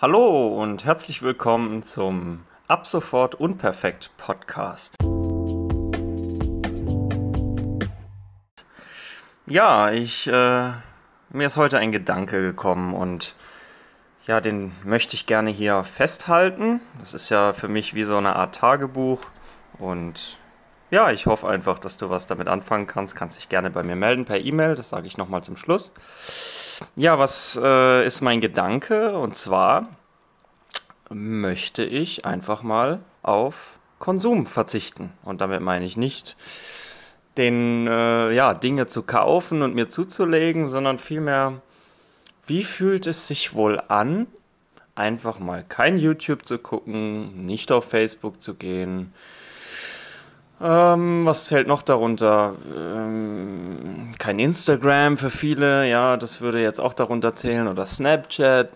Hallo und herzlich willkommen zum Ab sofort Unperfekt Podcast. Ja, ich, äh, mir ist heute ein Gedanke gekommen und ja, den möchte ich gerne hier festhalten. Das ist ja für mich wie so eine Art Tagebuch und ja, ich hoffe einfach, dass du was damit anfangen kannst. Kannst dich gerne bei mir melden per E-Mail, das sage ich nochmal zum Schluss. Ja, was äh, ist mein Gedanke? Und zwar möchte ich einfach mal auf Konsum verzichten. Und damit meine ich nicht, den, äh, ja, Dinge zu kaufen und mir zuzulegen, sondern vielmehr, wie fühlt es sich wohl an, einfach mal kein YouTube zu gucken, nicht auf Facebook zu gehen, ähm, was fällt noch darunter? Ähm, kein Instagram für viele, ja, das würde jetzt auch darunter zählen. Oder Snapchat.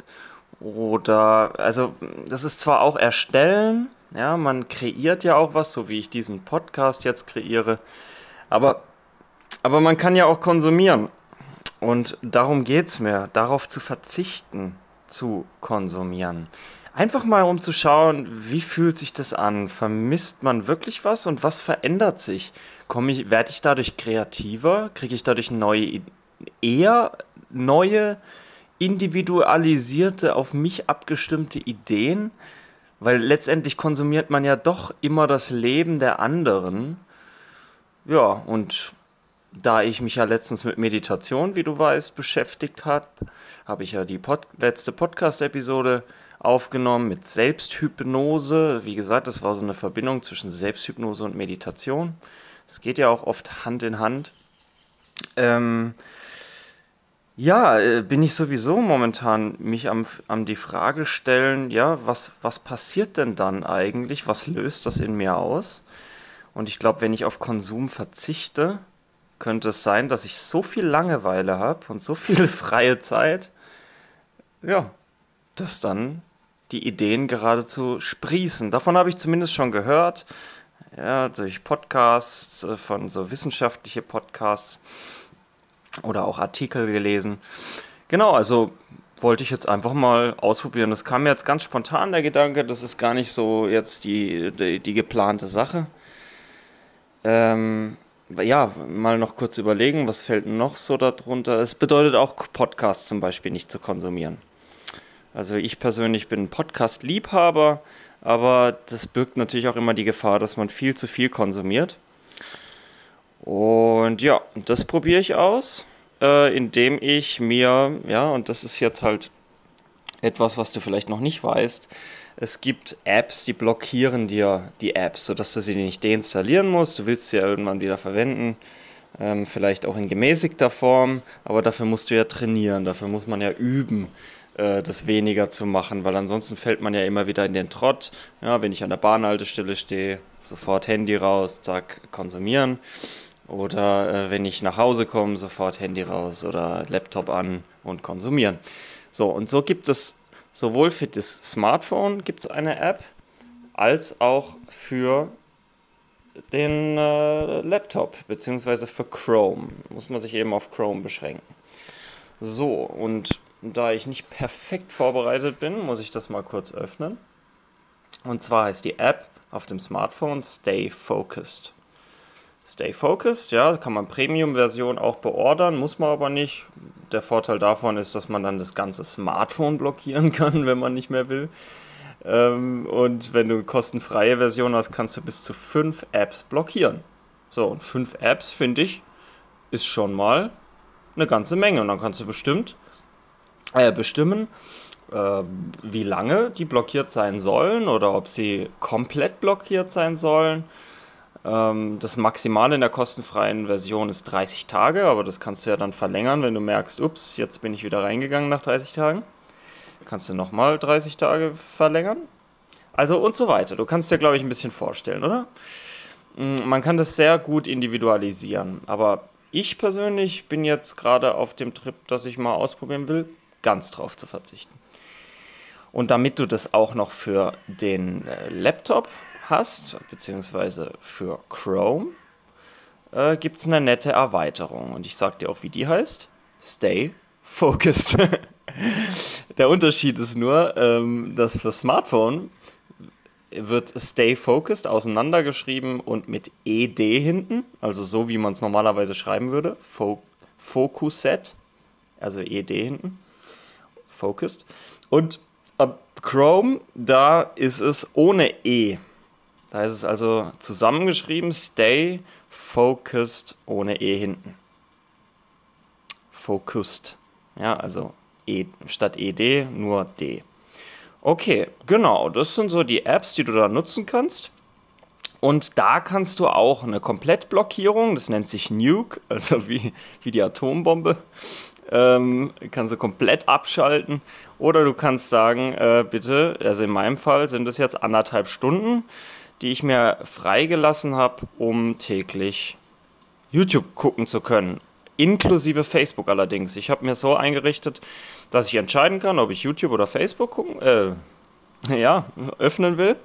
Oder, also, das ist zwar auch Erstellen, ja, man kreiert ja auch was, so wie ich diesen Podcast jetzt kreiere. Aber, aber man kann ja auch konsumieren. Und darum geht es mir, darauf zu verzichten, zu konsumieren. Einfach mal um zu schauen, wie fühlt sich das an? Vermisst man wirklich was und was verändert sich? Komme ich, werde ich dadurch kreativer? Kriege ich dadurch neue, eher neue, individualisierte, auf mich abgestimmte Ideen? Weil letztendlich konsumiert man ja doch immer das Leben der anderen. Ja, und da ich mich ja letztens mit Meditation, wie du weißt, beschäftigt habe, habe ich ja die Pod letzte Podcast-Episode aufgenommen mit Selbsthypnose. Wie gesagt, das war so eine Verbindung zwischen Selbsthypnose und Meditation. Es geht ja auch oft Hand in Hand. Ähm, ja, äh, bin ich sowieso momentan mich am, am die Frage stellen, ja, was, was passiert denn dann eigentlich? Was löst das in mir aus? Und ich glaube, wenn ich auf Konsum verzichte, könnte es sein, dass ich so viel Langeweile habe und so viel freie Zeit, ja, dass dann die Ideen geradezu sprießen. Davon habe ich zumindest schon gehört, ja, durch Podcasts, äh, von so wissenschaftliche Podcasts oder auch Artikel gelesen. Genau, also wollte ich jetzt einfach mal ausprobieren. Das kam mir jetzt ganz spontan, der Gedanke, das ist gar nicht so jetzt die, die, die geplante Sache. Ähm, ja, mal noch kurz überlegen, was fällt noch so darunter. Es bedeutet auch, Podcasts zum Beispiel nicht zu konsumieren. Also ich persönlich bin Podcast-Liebhaber, aber das birgt natürlich auch immer die Gefahr, dass man viel zu viel konsumiert. Und ja, das probiere ich aus, äh, indem ich mir, ja, und das ist jetzt halt etwas, was du vielleicht noch nicht weißt, es gibt Apps, die blockieren dir die Apps, sodass du sie nicht deinstallieren musst. Du willst sie ja irgendwann wieder verwenden, ähm, vielleicht auch in gemäßigter Form, aber dafür musst du ja trainieren, dafür muss man ja üben. Äh, das weniger zu machen, weil ansonsten fällt man ja immer wieder in den Trott. Ja, wenn ich an der Bahnhaltestelle stehe, sofort Handy raus, zack, konsumieren. Oder äh, wenn ich nach Hause komme, sofort Handy raus oder Laptop an und konsumieren. So, und so gibt es sowohl für das Smartphone gibt es eine App, als auch für den äh, Laptop, beziehungsweise für Chrome. Muss man sich eben auf Chrome beschränken. So, und da ich nicht perfekt vorbereitet bin, muss ich das mal kurz öffnen. Und zwar heißt die App auf dem Smartphone Stay Focused. Stay Focused, ja, kann man Premium-Version auch beordern, muss man aber nicht. Der Vorteil davon ist, dass man dann das ganze Smartphone blockieren kann, wenn man nicht mehr will. Ähm, und wenn du eine kostenfreie Version hast, kannst du bis zu fünf Apps blockieren. So, und fünf Apps, finde ich, ist schon mal eine ganze Menge. Und dann kannst du bestimmt äh, bestimmen, äh, wie lange die blockiert sein sollen oder ob sie komplett blockiert sein sollen. Ähm, das Maximale in der kostenfreien Version ist 30 Tage, aber das kannst du ja dann verlängern, wenn du merkst, ups, jetzt bin ich wieder reingegangen nach 30 Tagen. Kannst du nochmal 30 Tage verlängern. Also und so weiter. Du kannst dir, glaube ich, ein bisschen vorstellen, oder? Mm, man kann das sehr gut individualisieren, aber ich persönlich bin jetzt gerade auf dem Trip, dass ich mal ausprobieren will, ganz drauf zu verzichten. Und damit du das auch noch für den äh, Laptop hast, beziehungsweise für Chrome, äh, gibt es eine nette Erweiterung. Und ich sage dir auch, wie die heißt. Stay Focused. Der Unterschied ist nur, ähm, dass für Smartphone wird Stay Focused auseinandergeschrieben und mit ED hinten, also so wie man es normalerweise schreiben würde, Fo Focus Set, also ED hinten, Focused. Und ab Chrome, da ist es ohne E. Da ist es also zusammengeschrieben, Stay Focused ohne E hinten. Focused. Ja, also e, statt ED nur D. Okay, genau, das sind so die Apps, die du da nutzen kannst. Und da kannst du auch eine Komplettblockierung, das nennt sich Nuke, also wie, wie die Atombombe, ähm, kannst du komplett abschalten. Oder du kannst sagen, äh, bitte, also in meinem Fall sind es jetzt anderthalb Stunden, die ich mir freigelassen habe, um täglich YouTube gucken zu können. Inklusive Facebook allerdings. Ich habe mir so eingerichtet, dass ich entscheiden kann, ob ich YouTube oder Facebook gucken, äh, ja, öffnen will.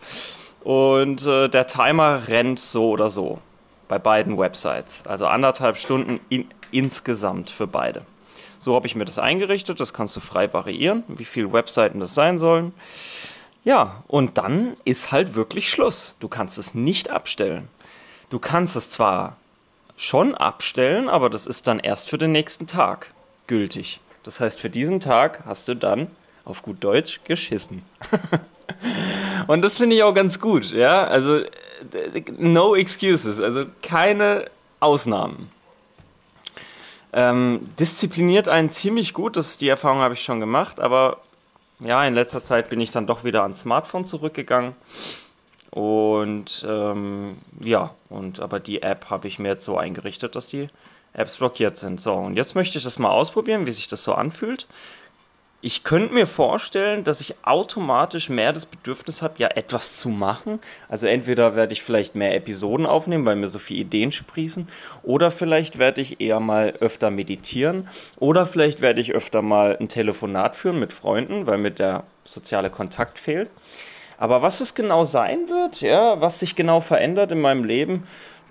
Und äh, der Timer rennt so oder so bei beiden Websites. Also anderthalb Stunden in, insgesamt für beide. So habe ich mir das eingerichtet. Das kannst du frei variieren, wie viele Webseiten das sein sollen. Ja, und dann ist halt wirklich Schluss. Du kannst es nicht abstellen. Du kannst es zwar schon abstellen, aber das ist dann erst für den nächsten Tag gültig. Das heißt, für diesen Tag hast du dann auf gut Deutsch geschissen. Und das finde ich auch ganz gut, ja. Also, no excuses, also keine Ausnahmen. Ähm, diszipliniert einen ziemlich gut, das, die Erfahrung habe ich schon gemacht, aber ja, in letzter Zeit bin ich dann doch wieder ans Smartphone zurückgegangen. Und ähm, ja, und aber die App habe ich mir jetzt so eingerichtet, dass die Apps blockiert sind. So, und jetzt möchte ich das mal ausprobieren, wie sich das so anfühlt. Ich könnte mir vorstellen, dass ich automatisch mehr das Bedürfnis habe, ja etwas zu machen. Also entweder werde ich vielleicht mehr Episoden aufnehmen, weil mir so viele Ideen sprießen, oder vielleicht werde ich eher mal öfter meditieren, oder vielleicht werde ich öfter mal ein Telefonat führen mit Freunden, weil mir der soziale Kontakt fehlt. Aber was es genau sein wird, ja, was sich genau verändert in meinem Leben,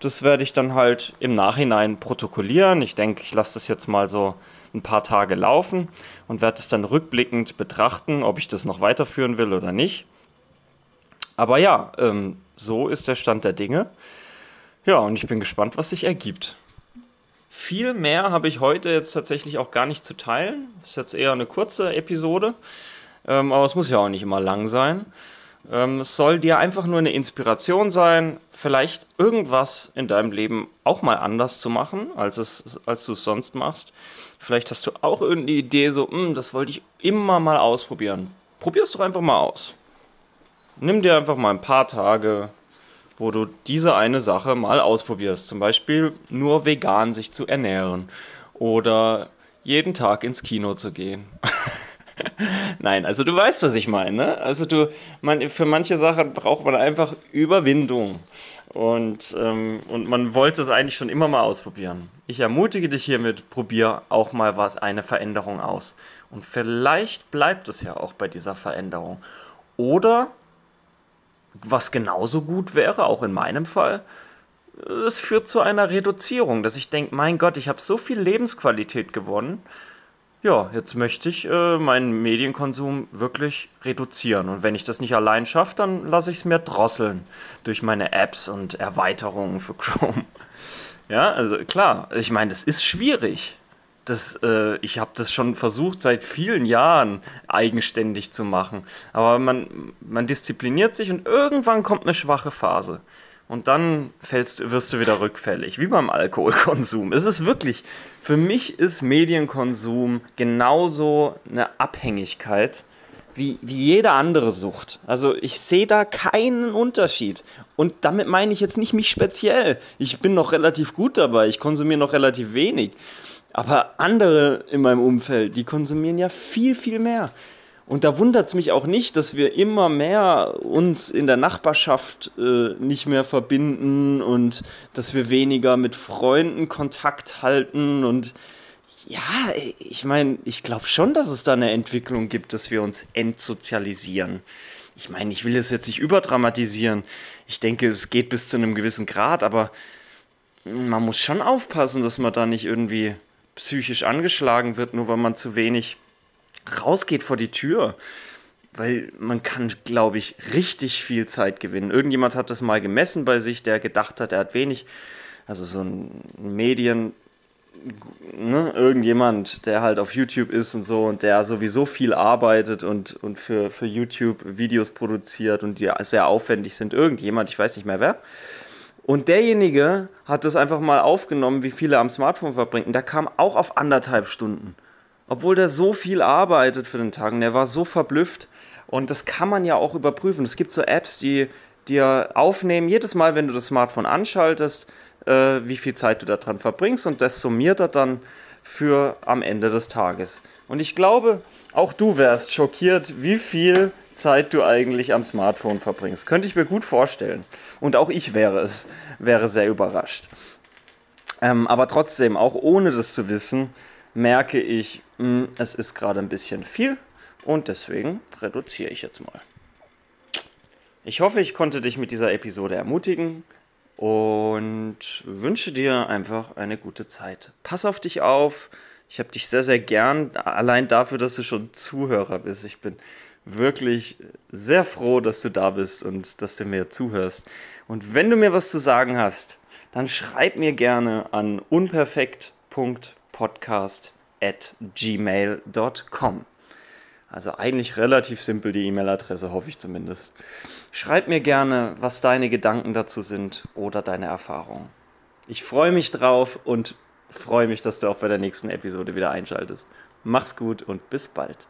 das werde ich dann halt im Nachhinein protokollieren. Ich denke, ich lasse das jetzt mal so ein paar Tage laufen und werde es dann rückblickend betrachten, ob ich das noch weiterführen will oder nicht. Aber ja, ähm, so ist der Stand der Dinge. Ja, und ich bin gespannt, was sich ergibt. Viel mehr habe ich heute jetzt tatsächlich auch gar nicht zu teilen. Ist jetzt eher eine kurze Episode, ähm, aber es muss ja auch nicht immer lang sein. Ähm, es soll dir einfach nur eine Inspiration sein, vielleicht irgendwas in deinem Leben auch mal anders zu machen, als, es, als du es sonst machst. Vielleicht hast du auch irgendeine Idee, so, hm, das wollte ich immer mal ausprobieren. Probier es doch einfach mal aus. Nimm dir einfach mal ein paar Tage, wo du diese eine Sache mal ausprobierst. Zum Beispiel nur vegan sich zu ernähren oder jeden Tag ins Kino zu gehen. Nein, also du weißt, was ich meine. Ne? Also du, man, für manche Sachen braucht man einfach Überwindung. Und, ähm, und man wollte es eigentlich schon immer mal ausprobieren. Ich ermutige dich hiermit, probier auch mal was, eine Veränderung aus. Und vielleicht bleibt es ja auch bei dieser Veränderung. Oder, was genauso gut wäre, auch in meinem Fall, es führt zu einer Reduzierung, dass ich denke, mein Gott, ich habe so viel Lebensqualität gewonnen ja, jetzt möchte ich äh, meinen Medienkonsum wirklich reduzieren. Und wenn ich das nicht allein schaffe, dann lasse ich es mir drosseln durch meine Apps und Erweiterungen für Chrome. Ja, also klar, ich meine, das ist schwierig. Das, äh, ich habe das schon versucht, seit vielen Jahren eigenständig zu machen. Aber man, man diszipliniert sich und irgendwann kommt eine schwache Phase. Und dann fällst, wirst du wieder rückfällig, wie beim Alkoholkonsum. Es ist wirklich, für mich ist Medienkonsum genauso eine Abhängigkeit wie, wie jede andere Sucht. Also ich sehe da keinen Unterschied. Und damit meine ich jetzt nicht mich speziell. Ich bin noch relativ gut dabei, ich konsumiere noch relativ wenig. Aber andere in meinem Umfeld, die konsumieren ja viel, viel mehr. Und da wundert es mich auch nicht, dass wir immer mehr uns in der Nachbarschaft äh, nicht mehr verbinden und dass wir weniger mit Freunden Kontakt halten. Und ja, ich meine, ich glaube schon, dass es da eine Entwicklung gibt, dass wir uns entsozialisieren. Ich meine, ich will es jetzt nicht überdramatisieren. Ich denke, es geht bis zu einem gewissen Grad, aber man muss schon aufpassen, dass man da nicht irgendwie psychisch angeschlagen wird, nur weil man zu wenig rausgeht vor die Tür. Weil man kann, glaube ich, richtig viel Zeit gewinnen. Irgendjemand hat das mal gemessen bei sich, der gedacht hat, er hat wenig, also so ein Medien, ne, irgendjemand, der halt auf YouTube ist und so und der sowieso viel arbeitet und, und für, für YouTube Videos produziert und die sehr aufwendig sind, irgendjemand, ich weiß nicht mehr wer. Und derjenige hat das einfach mal aufgenommen, wie viele am Smartphone verbringt. Und der kam auch auf anderthalb Stunden. Obwohl der so viel arbeitet für den Tag. Und der war so verblüfft. Und das kann man ja auch überprüfen. Es gibt so Apps, die dir aufnehmen, jedes Mal, wenn du das Smartphone anschaltest, äh, wie viel Zeit du daran verbringst und das summiert er dann für am Ende des Tages. Und ich glaube, auch du wärst schockiert, wie viel Zeit du eigentlich am Smartphone verbringst. Könnte ich mir gut vorstellen. Und auch ich wäre es, wäre sehr überrascht. Ähm, aber trotzdem, auch ohne das zu wissen, merke ich, es ist gerade ein bisschen viel und deswegen reduziere ich jetzt mal. Ich hoffe, ich konnte dich mit dieser Episode ermutigen und wünsche dir einfach eine gute Zeit. Pass auf dich auf. Ich habe dich sehr, sehr gern, allein dafür, dass du schon Zuhörer bist. Ich bin wirklich sehr froh, dass du da bist und dass du mir zuhörst. Und wenn du mir was zu sagen hast, dann schreib mir gerne an unperfekt.podcast@gmail.com. Also eigentlich relativ simpel die E-Mail-Adresse, hoffe ich zumindest. Schreib mir gerne, was deine Gedanken dazu sind oder deine Erfahrungen. Ich freue mich drauf und freue mich, dass du auch bei der nächsten Episode wieder einschaltest. Mach's gut und bis bald.